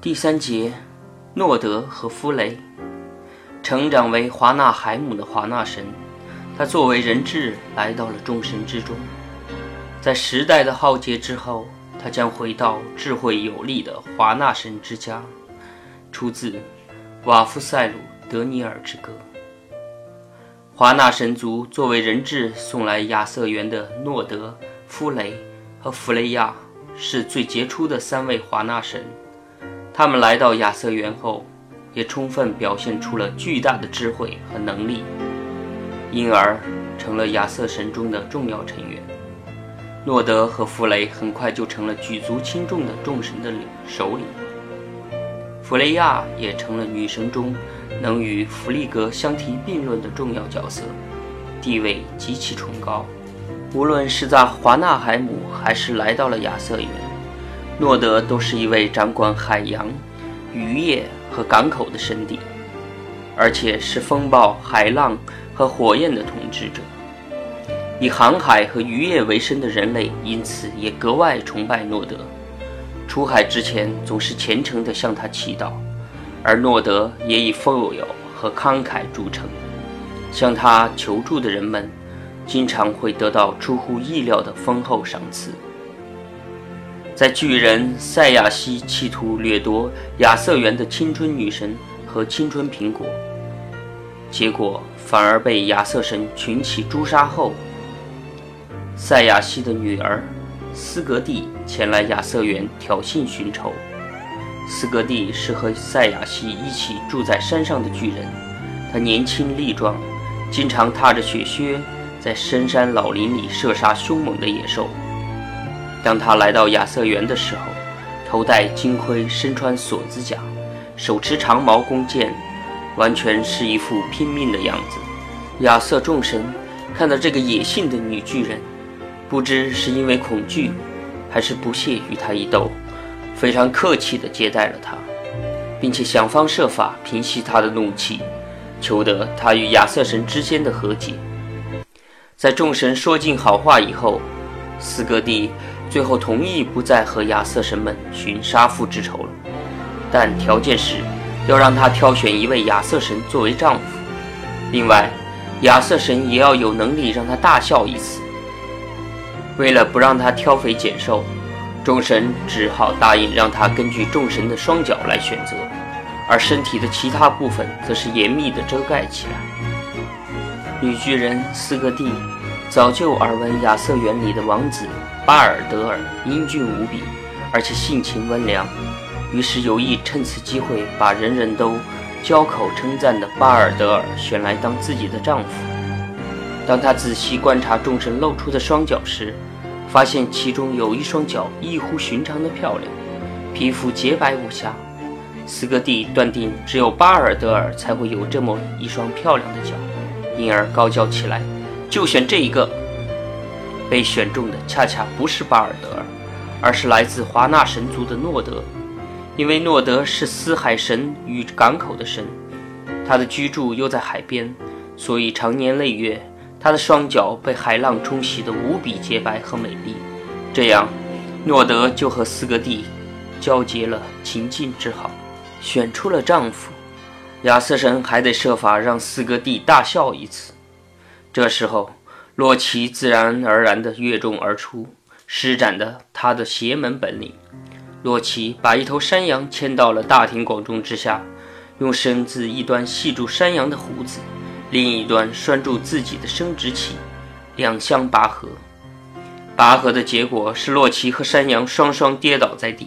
第三节，诺德和弗雷。成长为华纳海姆的华纳神，他作为人质来到了众神之中。在时代的浩劫之后，他将回到智慧有力的华纳神之家。出自《瓦夫塞鲁德尼尔之歌》。华纳神族作为人质送来亚瑟园的诺德、弗雷和弗雷亚，是最杰出的三位华纳神。他们来到亚瑟园后，也充分表现出了巨大的智慧和能力，因而成了亚瑟神中的重要成员。诺德和弗雷很快就成了举足轻重的众神的领首领，弗雷亚也成了女神中能与弗利格相提并论的重要角色，地位极其崇高。无论是在华纳海姆，还是来到了亚瑟园。诺德都是一位掌管海洋、渔业和港口的神帝，而且是风暴、海浪和火焰的统治者。以航海和渔业为生的人类，因此也格外崇拜诺德。出海之前，总是虔诚地向他祈祷，而诺德也以富有和慷慨著称。向他求助的人们，经常会得到出乎意料的丰厚赏赐。在巨人赛亚西企图掠夺亚瑟园的青春女神和青春苹果，结果反而被亚瑟神群起诛杀后，赛亚西的女儿斯格蒂前来亚瑟园挑衅寻仇。斯格蒂是和赛亚西一起住在山上的巨人，他年轻力壮，经常踏着雪靴在深山老林里射杀凶猛的野兽。当他来到亚瑟园的时候，头戴金盔，身穿锁子甲，手持长矛弓箭，完全是一副拼命的样子。亚瑟众神看到这个野性的女巨人，不知是因为恐惧，还是不屑与她一斗，非常客气地接待了她，并且想方设法平息她的怒气，求得她与亚瑟神之间的和解。在众神说尽好话以后，斯格蒂。最后同意不再和亚瑟神们寻杀父之仇了，但条件是要让他挑选一位亚瑟神作为丈夫。另外，亚瑟神也要有能力让他大笑一次。为了不让他挑肥拣瘦，众神只好答应让他根据众神的双脚来选择，而身体的其他部分则是严密地遮盖起来。女巨人斯格蒂早就耳闻亚瑟园里的王子。巴尔德尔英俊无比，而且性情温良，于是有意趁此机会把人人都交口称赞的巴尔德尔选来当自己的丈夫。当他仔细观察众神露出的双脚时，发现其中有一双脚异乎寻常的漂亮，皮肤洁白无瑕。斯格蒂断定只有巴尔德尔才会有这么一双漂亮的脚，因而高叫起来：“就选这一个！”被选中的恰恰不是巴尔德尔，而是来自华纳神族的诺德。因为诺德是四海神与港口的神，他的居住又在海边，所以长年累月，他的双脚被海浪冲洗得无比洁白和美丽。这样，诺德就和四格蒂交结了情境之好，选出了丈夫。亚瑟神还得设法让四格蒂大笑一次。这时候。洛奇自然而然地跃众而出，施展的他的邪门本领。洛奇把一头山羊牵到了大庭广众之下，用绳子一端系住山羊的胡子，另一端拴住自己的生殖器，两相拔河。拔河的结果是洛奇和山羊双双跌倒在地，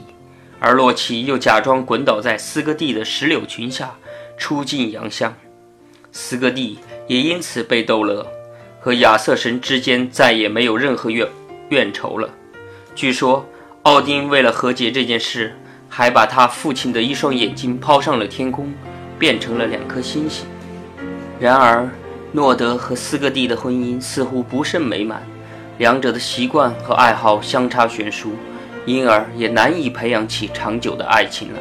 而洛奇又假装滚倒在斯格蒂的石榴裙下，出尽洋相。斯格蒂也因此被逗乐。和亚瑟神之间再也没有任何怨怨仇了。据说奥丁为了和解这件事，还把他父亲的一双眼睛抛上了天空，变成了两颗星星。然而，诺德和斯格蒂的婚姻似乎不甚美满，两者的习惯和爱好相差悬殊，因而也难以培养起长久的爱情来。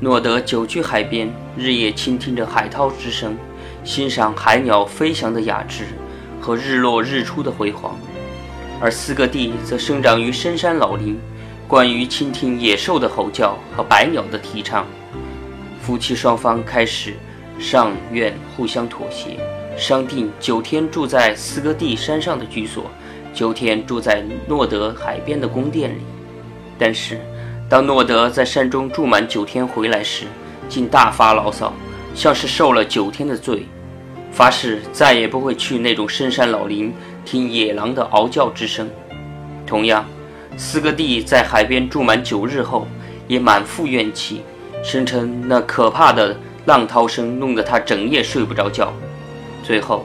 诺德久居海边，日夜倾听着海涛之声，欣赏海鸟飞翔的雅致。和日落日出的辉煌，而斯格蒂则生长于深山老林，关于倾听野兽的吼叫和百鸟的啼唱。夫妻双方开始上愿互相妥协，商定九天住在斯戈蒂山上的居所，九天住在诺德海边的宫殿里。但是，当诺德在山中住满九天回来时，竟大发牢骚，像是受了九天的罪，发誓再也不会去那种深山老林听野狼的嗷叫之声。同样，斯戈蒂在海边住满九日后，也满腹怨气，声称那可怕的浪涛声弄得他整夜睡不着觉。最后，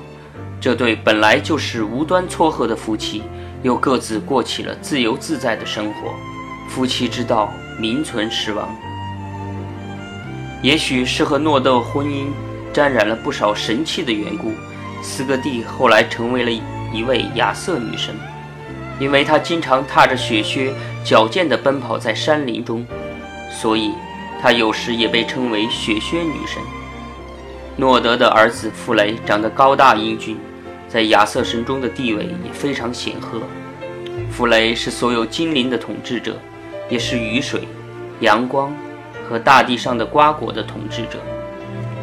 这对本来就是无端撮合的夫妻，又各自过起了自由自在的生活。夫妻之道，名存实亡。也许是和诺豆婚姻沾染了不少神气的缘故，斯格蒂后来成为了一位亚瑟女神，因为她经常踏着雪靴矫健地奔跑在山林中，所以她有时也被称为雪靴女神。诺德的儿子弗雷长得高大英俊，在亚瑟神中的地位也非常显赫。弗雷是所有精灵的统治者，也是雨水、阳光。和大地上的瓜果的统治者，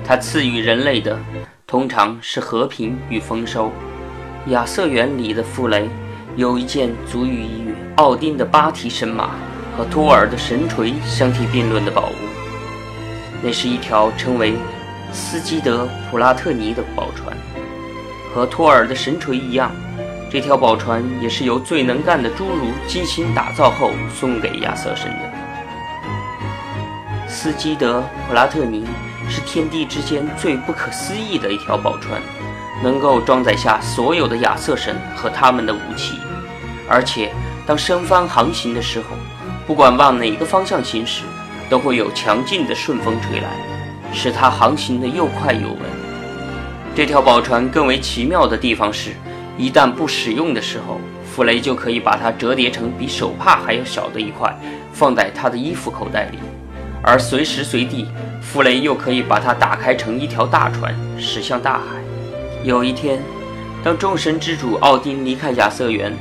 他赐予人类的通常是和平与丰收。亚瑟园里的傅雷有一件足以与奥丁的八蹄神马和托尔的神锤相提并论的宝物，那是一条称为斯基德普拉特尼的宝船。和托尔的神锤一样，这条宝船也是由最能干的侏儒精心打造后送给亚瑟神的。斯基德普拉特尼是天地之间最不可思议的一条宝船，能够装载下所有的亚瑟神和他们的武器，而且当升帆航行的时候，不管往哪个方向行驶，都会有强劲的顺风吹来，使它航行的又快又稳。这条宝船更为奇妙的地方是，一旦不使用的时候，弗雷就可以把它折叠成比手帕还要小的一块，放在他的衣服口袋里。而随时随地，弗雷又可以把它打开成一条大船，驶向大海。有一天，当众神之主奥丁离开亚瑟园，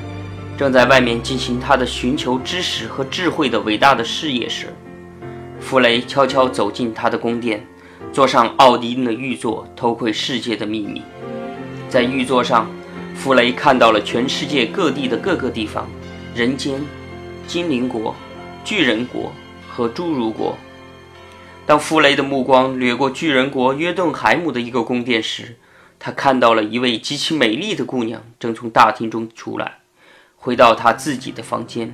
正在外面进行他的寻求知识和智慧的伟大的事业时，弗雷悄悄走进他的宫殿，坐上奥丁的玉座，偷窥世界的秘密。在玉座上，弗雷看到了全世界各地的各个地方：人间、精灵国、巨人国和侏儒国。当弗雷的目光掠过巨人国约顿海姆的一个宫殿时，他看到了一位极其美丽的姑娘正从大厅中出来，回到她自己的房间。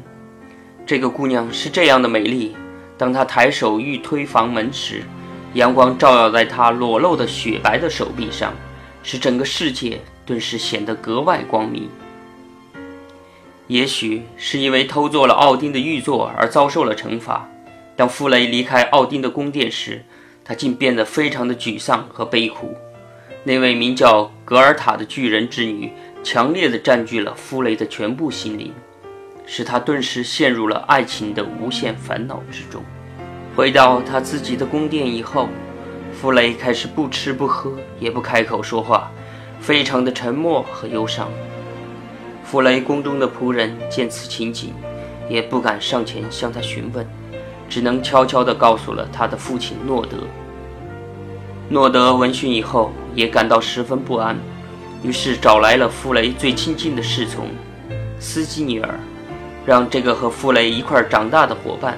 这个姑娘是这样的美丽：当她抬手欲推房门时，阳光照耀在她裸露的雪白的手臂上，使整个世界顿时显得格外光明。也许是因为偷做了奥丁的玉座而遭受了惩罚。当弗雷离开奥丁的宫殿时，他竟变得非常的沮丧和悲苦。那位名叫格尔塔的巨人之女，强烈的占据了弗雷的全部心灵，使他顿时陷入了爱情的无限烦恼之中。回到他自己的宫殿以后，弗雷开始不吃不喝，也不开口说话，非常的沉默和忧伤。弗雷宫中的仆人见此情景，也不敢上前向他询问。只能悄悄地告诉了他的父亲诺德。诺德闻讯以后也感到十分不安，于是找来了弗雷最亲近的侍从斯基尼尔，让这个和弗雷一块长大的伙伴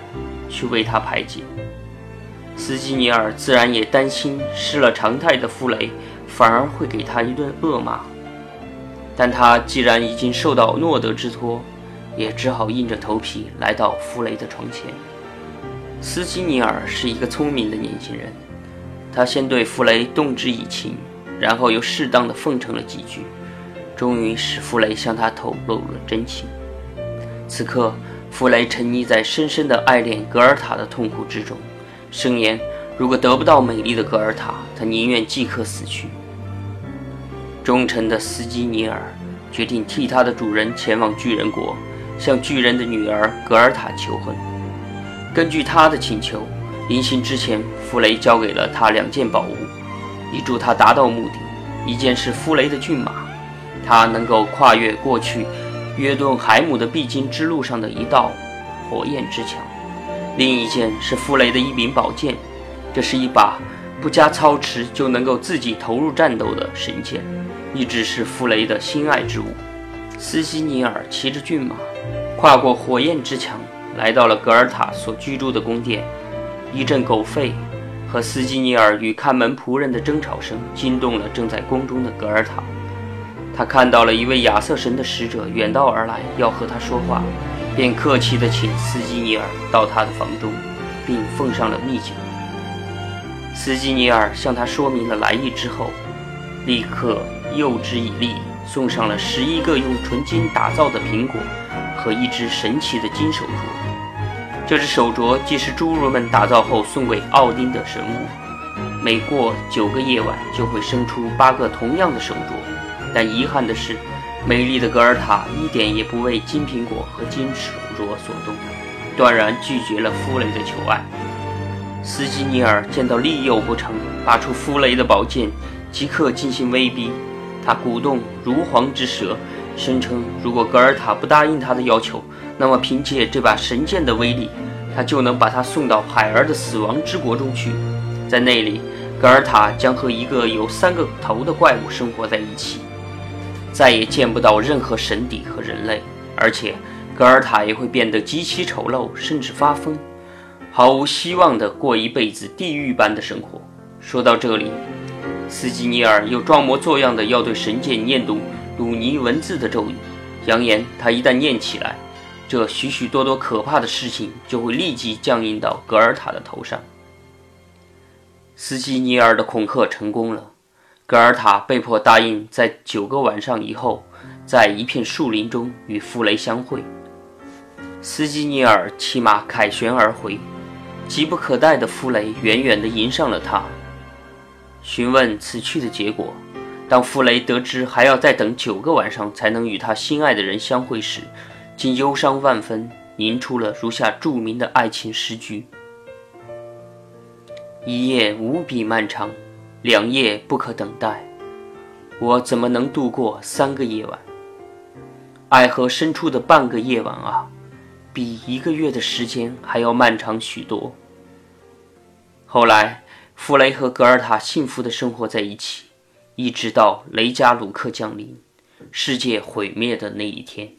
去为他排解。斯基尼尔自然也担心失了常态的弗雷反而会给他一顿恶骂，但他既然已经受到诺德之托，也只好硬着头皮来到弗雷的床前。斯基尼尔是一个聪明的年轻人，他先对弗雷动之以情，然后又适当的奉承了几句，终于使弗雷向他透露了真情。此刻，弗雷沉溺在深深的爱恋格尔塔的痛苦之中，声言如果得不到美丽的格尔塔，他宁愿即刻死去。忠诚的斯基尼尔决定替他的主人前往巨人国，向巨人的女儿格尔塔求婚。根据他的请求，临行之前，弗雷交给了他两件宝物，以助他达到目的。一件是弗雷的骏马，它能够跨越过去约顿海姆的必经之路上的一道火焰之墙，另一件是傅雷的一柄宝剑，这是一把不加操持就能够自己投入战斗的神剑，一直是傅雷的心爱之物。斯西尼尔骑着骏马，跨过火焰之墙，来到了格尔塔所居住的宫殿。一阵狗吠和斯基尼尔与看门仆人的争吵声惊动了正在宫中的格尔塔。他看到了一位亚瑟神的使者远道而来，要和他说话，便客气地请斯基尼尔到他的房中，并奉上了蜜酒。斯基尼尔向他说明了来意之后，立刻诱之以利。送上了十一个用纯金打造的苹果和一只神奇的金手镯。这只手镯既是侏儒们打造后送给奥丁的神物，每过九个夜晚就会生出八个同样的手镯。但遗憾的是，美丽的格尔塔一点也不为金苹果和金手镯所动，断然拒绝了夫雷的求爱。斯基尼尔见到利诱不成，拔出夫雷的宝剑，即刻进行威逼。他鼓动如簧之舌，声称如果格尔塔不答应他的要求，那么凭借这把神剑的威力，他就能把他送到海儿的死亡之国中去。在那里，格尔塔将和一个有三个头的怪物生活在一起，再也见不到任何神邸和人类，而且格尔塔也会变得极其丑陋，甚至发疯，毫无希望地过一辈子地狱般的生活。说到这里。斯基尼尔又装模作样的要对神剑念动鲁尼文字的咒语，扬言他一旦念起来，这许许多多可怕的事情就会立即降临到格尔塔的头上。斯基尼尔的恐吓成功了，格尔塔被迫答应在九个晚上以后，在一片树林中与弗雷相会。斯基尼尔骑马凯旋而回，急不可待的弗雷远远地迎上了他。询问此去的结果，当弗雷得知还要再等九个晚上才能与他心爱的人相会时，竟忧伤万分，吟出了如下著名的爱情诗句：一夜无比漫长，两夜不可等待，我怎么能度过三个夜晚？爱河深处的半个夜晚啊，比一个月的时间还要漫长许多。后来。弗雷和格尔塔幸福地生活在一起，一直到雷加鲁克降临，世界毁灭的那一天。